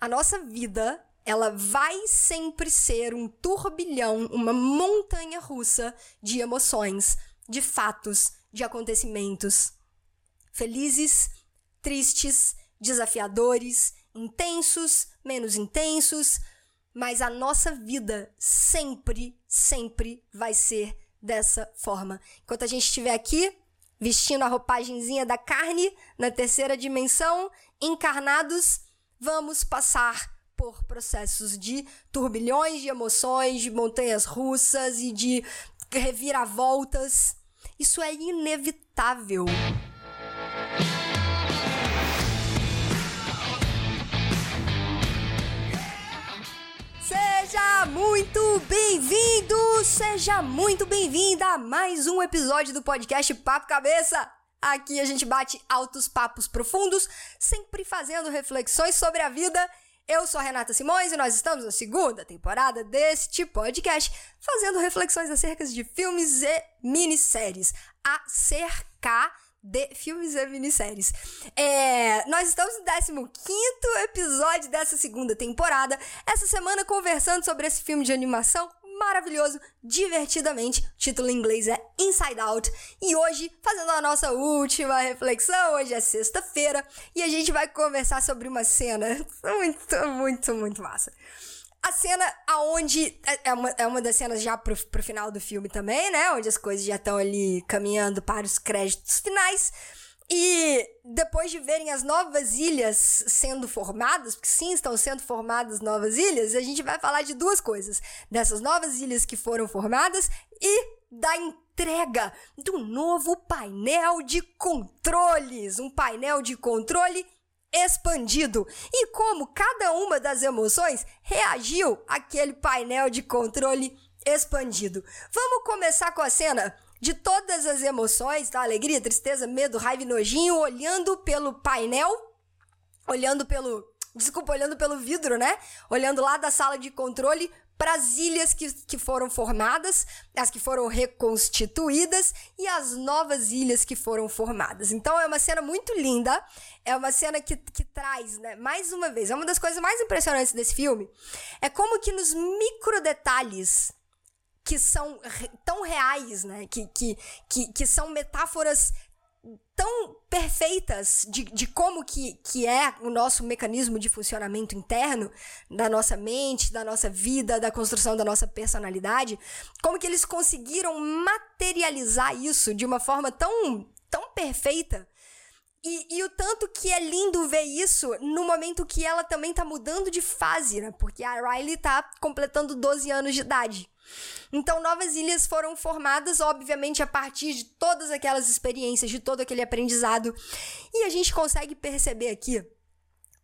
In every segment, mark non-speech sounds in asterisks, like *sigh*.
a nossa vida ela vai sempre ser um turbilhão, uma montanha russa de emoções, de fatos, de acontecimentos. Felizes, tristes, desafiadores, intensos, menos intensos, mas a nossa vida sempre, sempre vai ser dessa forma. Enquanto a gente estiver aqui, vestindo a roupagemzinha da carne na terceira dimensão, encarnados, vamos passar por processos de turbilhões de emoções, de montanhas russas e de reviravoltas. Isso é inevitável. Seja muito bem-vindo, seja muito bem-vinda a mais um episódio do podcast Papo Cabeça. Aqui a gente bate altos papos profundos, sempre fazendo reflexões sobre a vida eu sou a Renata Simões e nós estamos na segunda temporada deste podcast, fazendo reflexões acerca de filmes e minisséries. Acerca de filmes e minisséries. É, nós estamos no 15 episódio dessa segunda temporada. Essa semana conversando sobre esse filme de animação maravilhoso, divertidamente. O título em inglês é Inside Out. E hoje, fazendo a nossa última reflexão, hoje é sexta-feira e a gente vai conversar sobre uma cena *laughs* muito, muito, muito massa. A cena aonde é, é uma, é uma das cenas já pro, pro final do filme também, né? Onde as coisas já estão ali caminhando para os créditos finais. E depois de verem as novas ilhas sendo formadas, porque sim, estão sendo formadas novas ilhas, a gente vai falar de duas coisas: dessas novas ilhas que foram formadas e da entrega do novo painel de controles. Um painel de controle expandido e como cada uma das emoções reagiu àquele painel de controle expandido. Vamos começar com a cena de todas as emoções, tá? Alegria, tristeza, medo, raiva e nojinho, olhando pelo painel, olhando pelo. Desculpa, olhando pelo vidro, né? Olhando lá da sala de controle para as ilhas que, que foram formadas, as que foram reconstituídas e as novas ilhas que foram formadas. Então é uma cena muito linda, é uma cena que, que traz, né, mais uma vez, é uma das coisas mais impressionantes desse filme, é como que nos micro detalhes que são tão reais, né? Que, que, que, que são metáforas tão perfeitas de, de como que, que é o nosso mecanismo de funcionamento interno da nossa mente, da nossa vida, da construção da nossa personalidade, como que eles conseguiram materializar isso de uma forma tão, tão perfeita. E, e o tanto que é lindo ver isso no momento que ela também tá mudando de fase, né? Porque a Riley tá completando 12 anos de idade. Então, novas ilhas foram formadas, obviamente, a partir de todas aquelas experiências, de todo aquele aprendizado. E a gente consegue perceber aqui,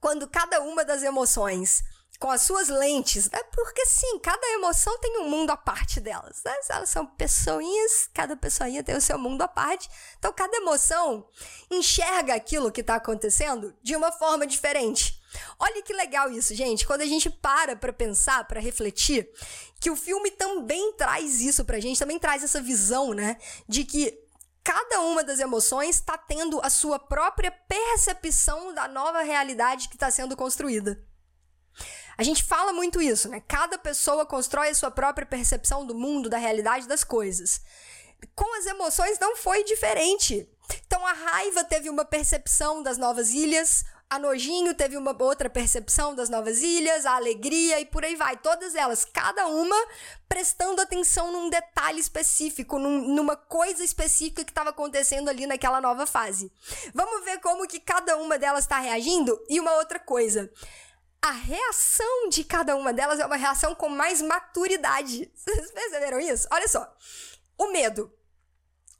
quando cada uma das emoções com as suas lentes, né? Porque sim, cada emoção tem um mundo à parte delas, né? Elas são pessoinhas, cada pessoinha tem o seu mundo à parte. Então, cada emoção enxerga aquilo que está acontecendo de uma forma diferente. Olha que legal isso, gente. Quando a gente para para pensar, para refletir, que o filme também traz isso pra gente, também traz essa visão, né, de que cada uma das emoções está tendo a sua própria percepção da nova realidade que está sendo construída. A gente fala muito isso, né? Cada pessoa constrói a sua própria percepção do mundo, da realidade das coisas. Com as emoções não foi diferente. Então a raiva teve uma percepção das novas ilhas, a Nojinho teve uma outra percepção das novas ilhas, a alegria e por aí vai. Todas elas, cada uma prestando atenção num detalhe específico, num, numa coisa específica que estava acontecendo ali naquela nova fase. Vamos ver como que cada uma delas está reagindo? E uma outra coisa. A reação de cada uma delas é uma reação com mais maturidade. *laughs* Vocês perceberam isso? Olha só. O medo.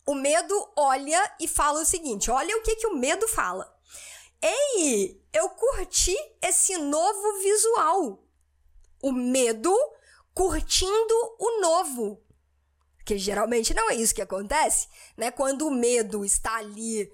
O medo olha e fala o seguinte: olha o que, que o medo fala. Ei, eu curti esse novo visual. O medo curtindo o novo. Que geralmente não é isso que acontece, né? Quando o medo está ali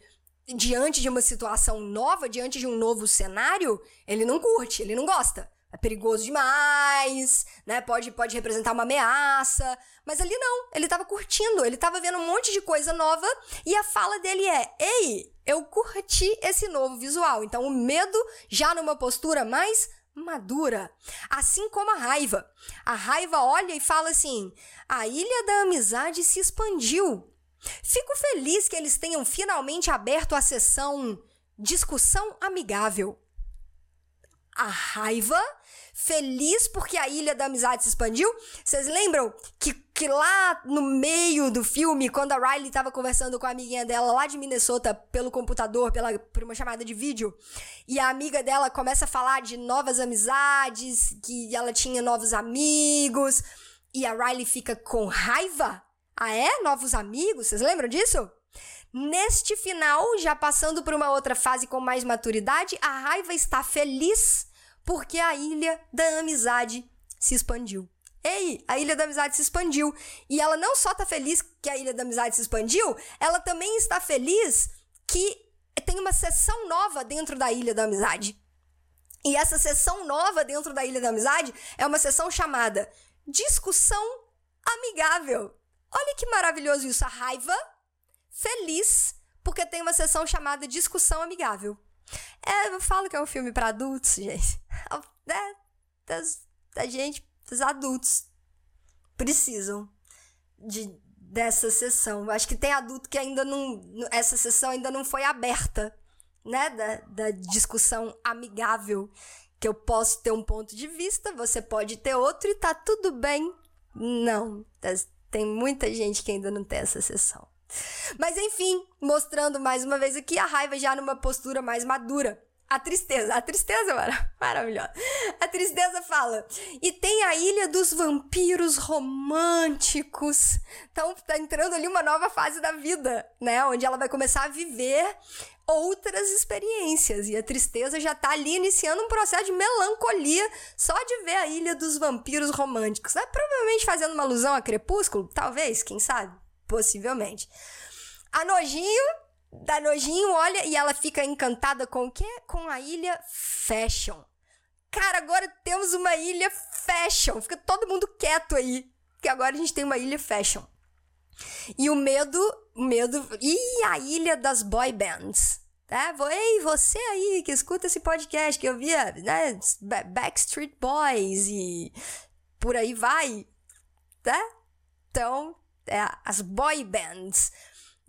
diante de uma situação nova, diante de um novo cenário, ele não curte, ele não gosta. É perigoso demais, né? Pode, pode representar uma ameaça. Mas ali não, ele estava curtindo, ele estava vendo um monte de coisa nova e a fala dele é: Ei, eu curti esse novo visual. Então, o medo já numa postura mais madura. Assim como a raiva. A raiva olha e fala assim: a ilha da amizade se expandiu. Fico feliz que eles tenham finalmente aberto a sessão discussão amigável. A raiva feliz porque a Ilha da Amizade se expandiu. Vocês lembram que, que lá no meio do filme, quando a Riley estava conversando com a amiguinha dela lá de Minnesota pelo computador, pela, por uma chamada de vídeo, e a amiga dela começa a falar de novas amizades, que ela tinha novos amigos, e a Riley fica com raiva? Ah, é? Novos amigos? Vocês lembram disso? Neste final, já passando por uma outra fase com mais maturidade, a raiva está feliz porque a ilha da amizade se expandiu. Ei, a Ilha da Amizade se expandiu. E ela não só está feliz que a Ilha da Amizade se expandiu, ela também está feliz que tem uma sessão nova dentro da Ilha da Amizade. E essa sessão nova dentro da Ilha da Amizade é uma sessão chamada Discussão Amigável. Olha que maravilhoso isso. A raiva, feliz, porque tem uma sessão chamada Discussão Amigável. É, eu falo que é um filme para adultos, gente. *laughs* É, das, da gente, dos adultos. Precisam de, dessa sessão. Acho que tem adulto que ainda não. Essa sessão ainda não foi aberta, né? Da, da discussão amigável. Que eu posso ter um ponto de vista, você pode ter outro e tá tudo bem. Não. Tem muita gente que ainda não tem essa sessão. Mas enfim, mostrando mais uma vez aqui a raiva já numa postura mais madura. A tristeza, a tristeza, mano, maravilhosa. A tristeza fala: e tem a ilha dos vampiros românticos. Então tá entrando ali uma nova fase da vida, né? Onde ela vai começar a viver outras experiências. E a tristeza já tá ali iniciando um processo de melancolia só de ver a ilha dos vampiros românticos. Né? Provavelmente fazendo uma alusão a Crepúsculo, talvez, quem sabe? Possivelmente. A Nojinho, da Nojinho, olha, e ela fica encantada com o quê? Com a ilha Fashion. Cara, agora temos uma ilha Fashion. Fica todo mundo quieto aí. Que agora a gente tem uma ilha Fashion. E o medo, o medo. E a ilha das boy bands. Tá? Ei, você aí que escuta esse podcast, que eu via, né? Backstreet Boys e por aí vai. Tá? Então, é, as boy bands.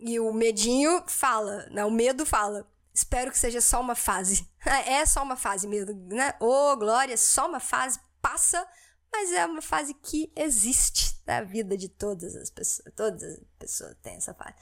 E o medinho fala, né? O medo fala. Espero que seja só uma fase. *laughs* É só uma fase, medo, né? Ô, oh, glória, só uma fase. Passa, mas é uma fase que existe na vida de todas as pessoas. Todas as pessoas têm essa fase.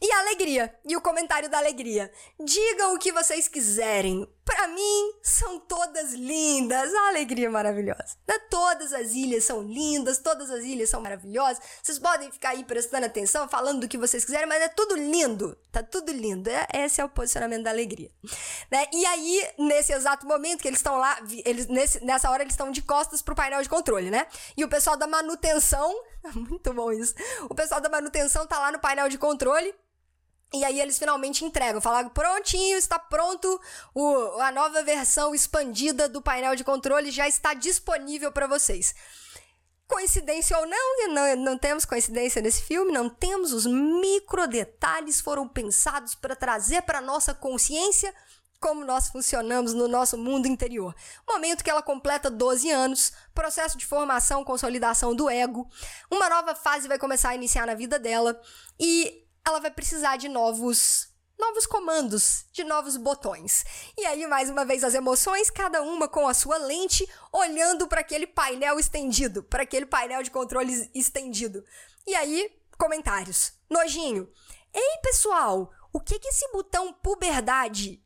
E a alegria. E o comentário da alegria. Digam o que vocês quiserem. Para mim, são todas lindas. A alegria maravilhosa. Né? Todas as ilhas são lindas, todas as ilhas são maravilhosas. Vocês podem ficar aí prestando atenção, falando do que vocês quiserem, mas é tudo lindo. Tá tudo lindo. É, esse é o posicionamento da alegria. Né? E aí, nesse exato momento que eles estão lá, eles, nesse, nessa hora eles estão de costas pro painel de controle, né? E o pessoal da manutenção, *laughs* muito bom isso. O pessoal da manutenção tá lá no painel de controle e aí eles finalmente entregam, falaram, prontinho, está pronto, o, a nova versão expandida do painel de controle já está disponível para vocês. Coincidência ou não, não, não temos coincidência nesse filme, não temos, os micro detalhes foram pensados para trazer para nossa consciência como nós funcionamos no nosso mundo interior. Momento que ela completa 12 anos, processo de formação, consolidação do ego, uma nova fase vai começar a iniciar na vida dela e ela vai precisar de novos novos comandos, de novos botões. E aí, mais uma vez, as emoções, cada uma com a sua lente, olhando para aquele painel estendido, para aquele painel de controle estendido. E aí, comentários. Nojinho. Ei, pessoal, o que que esse botão puberdade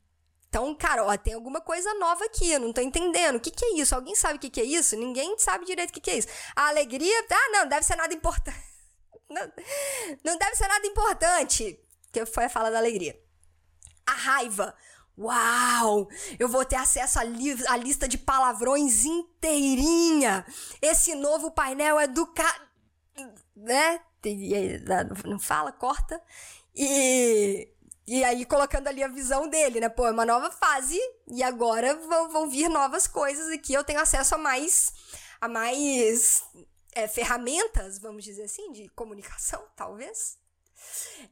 então, cara, ó, tem alguma coisa nova aqui, eu não tô entendendo. O que, que é isso? Alguém sabe o que, que é isso? Ninguém sabe direito o que, que é isso. A alegria, ah, não, deve ser nada importante. *laughs* Não, não deve ser nada importante. Que foi a fala da alegria. A raiva. Uau! Eu vou ter acesso à, li lista de palavrões inteirinha. Esse novo painel é do ca... Né? Não fala, corta. E, e aí colocando ali a visão dele, né? Pô, é uma nova fase e agora vão, vão vir novas coisas aqui. Eu tenho acesso a mais a mais é, ferramentas, vamos dizer assim, de comunicação, *laughs* talvez.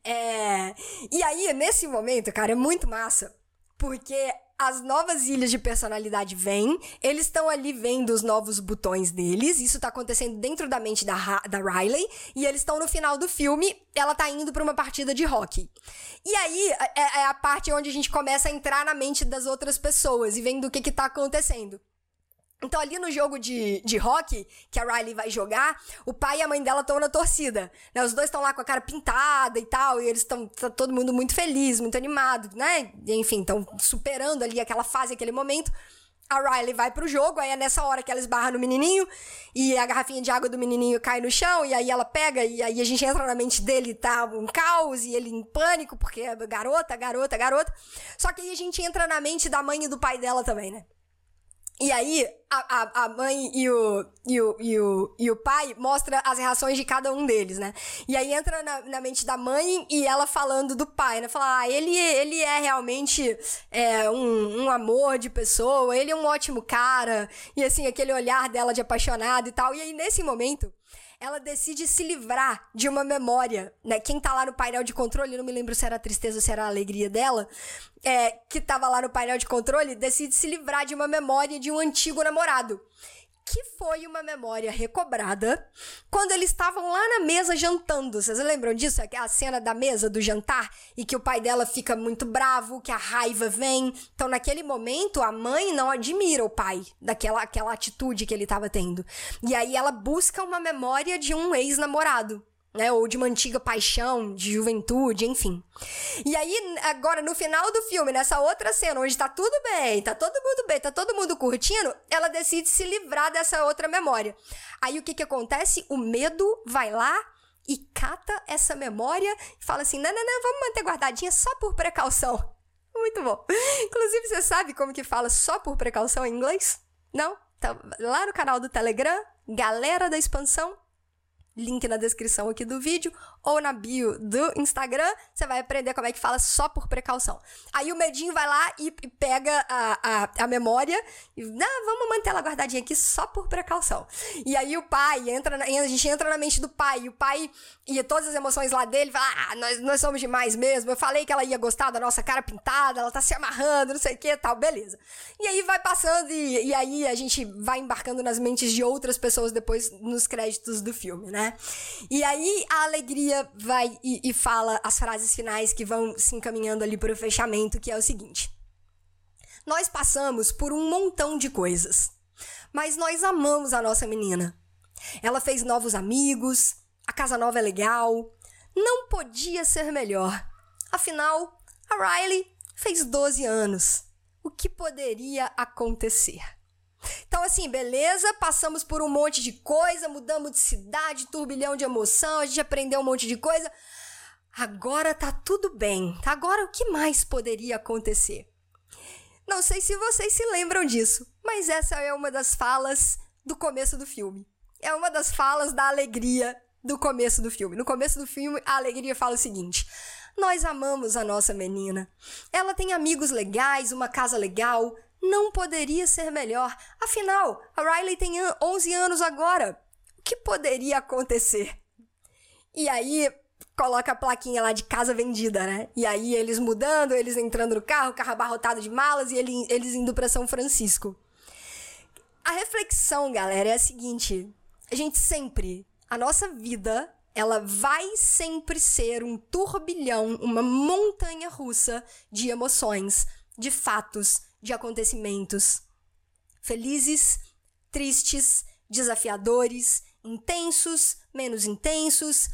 É, e aí, nesse momento, cara, é muito massa, porque as novas ilhas de personalidade vêm, eles estão ali vendo os novos botões deles, isso tá acontecendo dentro da mente da, da Riley, e eles estão no final do filme, ela tá indo pra uma partida de hockey. E aí é, é a parte onde a gente começa a entrar na mente das outras pessoas e vendo o que que tá acontecendo. Então, ali no jogo de, de hockey, que a Riley vai jogar, o pai e a mãe dela estão na torcida. Né? Os dois estão lá com a cara pintada e tal, e eles estão tá todo mundo muito feliz, muito animado, né? Enfim, estão superando ali aquela fase, aquele momento. A Riley vai pro jogo, aí é nessa hora que ela esbarra no menininho e a garrafinha de água do menininho cai no chão e aí ela pega e aí a gente entra na mente dele, tá um caos e ele em pânico porque é garota, garota, garota. Só que aí a gente entra na mente da mãe e do pai dela também, né? E aí, a, a, a mãe e o, e, o, e, o, e o pai mostra as reações de cada um deles, né? E aí entra na, na mente da mãe e ela falando do pai, né? Fala, ah, ele, ele é realmente é, um, um amor de pessoa, ele é um ótimo cara. E assim, aquele olhar dela de apaixonado e tal. E aí, nesse momento, ela decide se livrar de uma memória, né? Quem tá lá no painel de controle, não me lembro se era a tristeza ou se era a alegria dela, é, que tava lá no painel de controle, decide se livrar de uma memória de um antigo namorado que foi uma memória recobrada quando eles estavam lá na mesa jantando. Vocês lembram disso? A cena da mesa do jantar e que o pai dela fica muito bravo, que a raiva vem. Então, naquele momento, a mãe não admira o pai daquela aquela atitude que ele estava tendo. E aí ela busca uma memória de um ex-namorado né? Ou de uma antiga paixão, de juventude, enfim. E aí, agora, no final do filme, nessa outra cena, onde tá tudo bem, tá todo mundo bem, tá todo mundo curtindo, ela decide se livrar dessa outra memória. Aí o que que acontece? O medo vai lá e cata essa memória e fala assim: não, não, não, vamos manter guardadinha só por precaução. *laughs* Muito bom. Inclusive, você sabe como que fala só por precaução em inglês? Não? Então, lá no canal do Telegram, galera da expansão, link na descrição aqui do vídeo ou na bio do Instagram, você vai aprender como é que fala só por precaução. Aí o medinho vai lá e pega a, a, a memória e, não, vamos manter ela guardadinha aqui só por precaução. E aí o pai entra, na, a gente entra na mente do pai, e o pai e todas as emoções lá dele, fala, ah, nós, nós somos demais mesmo, eu falei que ela ia gostar da nossa cara pintada, ela tá se amarrando, não sei o que, tal, beleza. E aí vai passando e, e aí a gente vai embarcando nas mentes de outras pessoas depois nos créditos do filme, né? E aí a alegria vai e, e fala as frases finais que vão se encaminhando ali para o fechamento, que é o seguinte: Nós passamos por um montão de coisas, mas nós amamos a nossa menina. Ela fez novos amigos, a casa nova é legal, não podia ser melhor. Afinal, a Riley fez 12 anos. O que poderia acontecer? Então, assim, beleza, passamos por um monte de coisa, mudamos de cidade, turbilhão de emoção, a gente aprendeu um monte de coisa. Agora tá tudo bem. Agora o que mais poderia acontecer? Não sei se vocês se lembram disso, mas essa é uma das falas do começo do filme. É uma das falas da alegria do começo do filme. No começo do filme, a alegria fala o seguinte: Nós amamos a nossa menina. Ela tem amigos legais, uma casa legal, não poderia ser melhor. Afinal, a Riley tem 11 anos agora. O que poderia acontecer? E aí, coloca a plaquinha lá de casa vendida, né? E aí, eles mudando, eles entrando no carro, carro abarrotado de malas e ele, eles indo para São Francisco. A reflexão, galera, é a seguinte: a gente sempre, a nossa vida, ela vai sempre ser um turbilhão, uma montanha russa de emoções, de fatos, de acontecimentos felizes, tristes, desafiadores, intensos, menos intensos,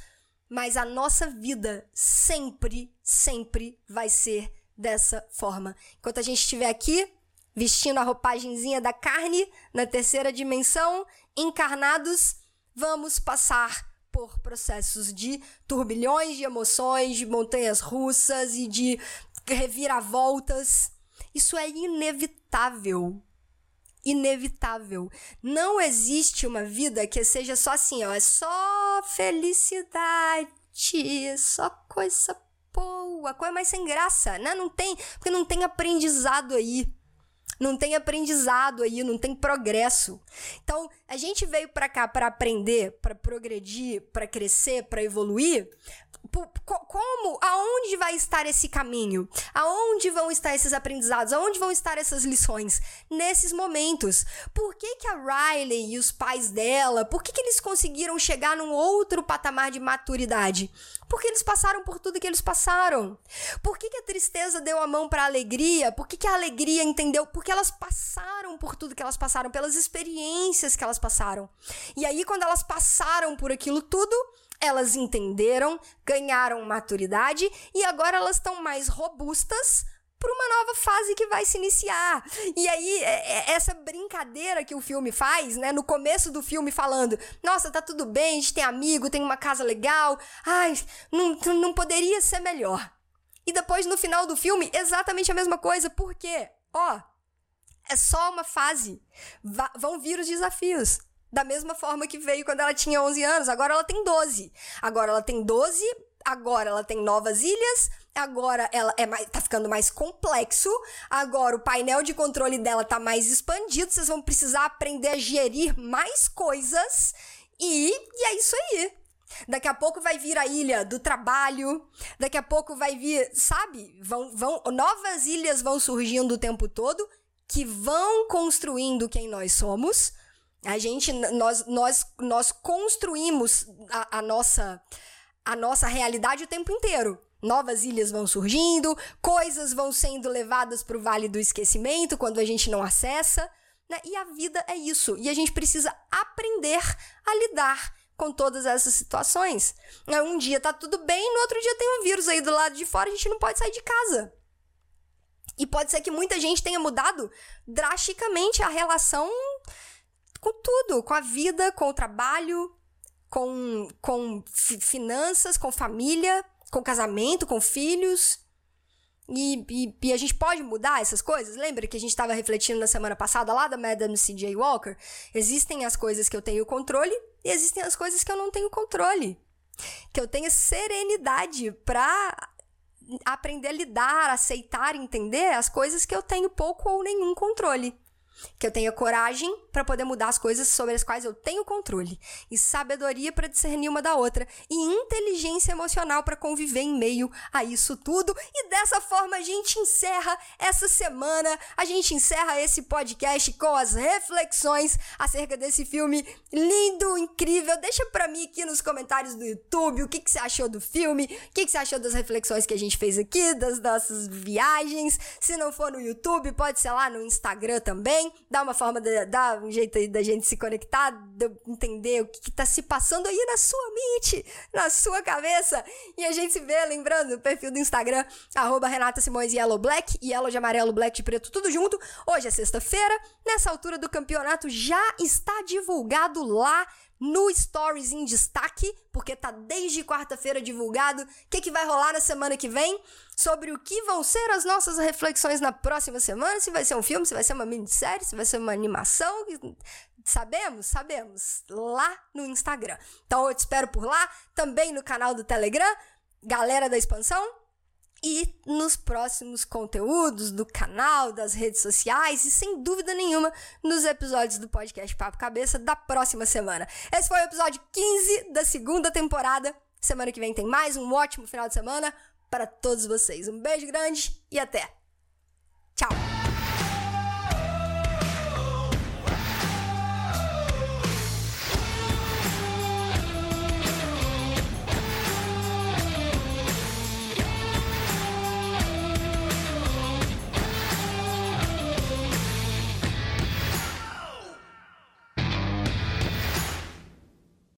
mas a nossa vida sempre, sempre vai ser dessa forma. Enquanto a gente estiver aqui, vestindo a roupagemzinha da carne, na terceira dimensão, encarnados, vamos passar por processos de turbilhões de emoções, de montanhas russas e de reviravoltas. Isso é inevitável. Inevitável. Não existe uma vida que seja só assim, ó, é só felicidade, só coisa boa, coisa mais sem graça, né? Não tem, porque não tem aprendizado aí. não tem aprendizado aí, não tem progresso. Então, a gente veio para cá para aprender, para progredir, para crescer, para evoluir, como, aonde vai estar esse caminho? Aonde vão estar esses aprendizados? Aonde vão estar essas lições? Nesses momentos. Por que, que a Riley e os pais dela, por que, que eles conseguiram chegar num outro patamar de maturidade? Porque eles passaram por tudo que eles passaram. Por que, que a tristeza deu a mão para a alegria? Por que, que a alegria entendeu? Porque elas passaram por tudo que elas passaram, pelas experiências que elas passaram. E aí, quando elas passaram por aquilo tudo, elas entenderam, ganharam maturidade e agora elas estão mais robustas para uma nova fase que vai se iniciar. E aí, é, é, essa brincadeira que o filme faz, né? No começo do filme, falando: Nossa, tá tudo bem, a gente tem amigo, tem uma casa legal, ai, não, não poderia ser melhor. E depois, no final do filme, exatamente a mesma coisa. Por quê? Ó, é só uma fase. Va vão vir os desafios da mesma forma que veio quando ela tinha 11 anos. Agora ela tem 12. Agora ela tem 12, agora ela tem novas ilhas, agora ela é mais, tá ficando mais complexo, agora o painel de controle dela tá mais expandido, vocês vão precisar aprender a gerir mais coisas e, e é isso aí. Daqui a pouco vai vir a ilha do trabalho, daqui a pouco vai vir, sabe? Vão, vão, novas ilhas vão surgindo o tempo todo que vão construindo quem nós somos a gente, nós, nós, nós construímos a, a, nossa, a nossa realidade o tempo inteiro. Novas ilhas vão surgindo, coisas vão sendo levadas para o vale do esquecimento quando a gente não acessa. Né? E a vida é isso. E a gente precisa aprender a lidar com todas essas situações. Né? Um dia tá tudo bem, no outro dia tem um vírus aí do lado de fora, a gente não pode sair de casa. E pode ser que muita gente tenha mudado drasticamente a relação com tudo, com a vida, com o trabalho, com, com finanças, com família, com casamento, com filhos. E, e, e, a gente pode mudar essas coisas? Lembra que a gente estava refletindo na semana passada lá da Madame C.J. Walker? Existem as coisas que eu tenho controle e existem as coisas que eu não tenho controle. Que eu tenha serenidade para aprender a lidar, aceitar, entender as coisas que eu tenho pouco ou nenhum controle que eu tenha coragem para poder mudar as coisas sobre as quais eu tenho controle, e sabedoria para discernir uma da outra, e inteligência emocional para conviver em meio a isso tudo. E dessa forma a gente encerra essa semana, a gente encerra esse podcast com as reflexões acerca desse filme lindo, incrível. Deixa para mim aqui nos comentários do YouTube o que, que você achou do filme, o que, que você achou das reflexões que a gente fez aqui, das nossas viagens. Se não for no YouTube, pode ser lá no Instagram também dá uma forma, de, dá um jeito aí da gente se conectar, de entender o que, está se passando aí na sua mente, na sua cabeça. E a gente se vê, lembrando, o perfil do Instagram, arroba Renata Simões Yellow Black, Yellow de amarelo, Black de preto, tudo junto. Hoje é sexta-feira, nessa altura do campeonato já está divulgado lá no Stories em destaque, porque tá desde quarta-feira divulgado o que, que vai rolar na semana que vem, sobre o que vão ser as nossas reflexões na próxima semana, se vai ser um filme, se vai ser uma minissérie, se vai ser uma animação. Sabemos? Sabemos. Lá no Instagram. Então eu te espero por lá, também no canal do Telegram, galera da expansão e nos próximos conteúdos do canal, das redes sociais e, sem dúvida nenhuma, nos episódios do podcast Papo Cabeça da próxima semana. Esse foi o episódio 15 da segunda temporada. Semana que vem tem mais um ótimo final de semana para todos vocês. Um beijo grande e até!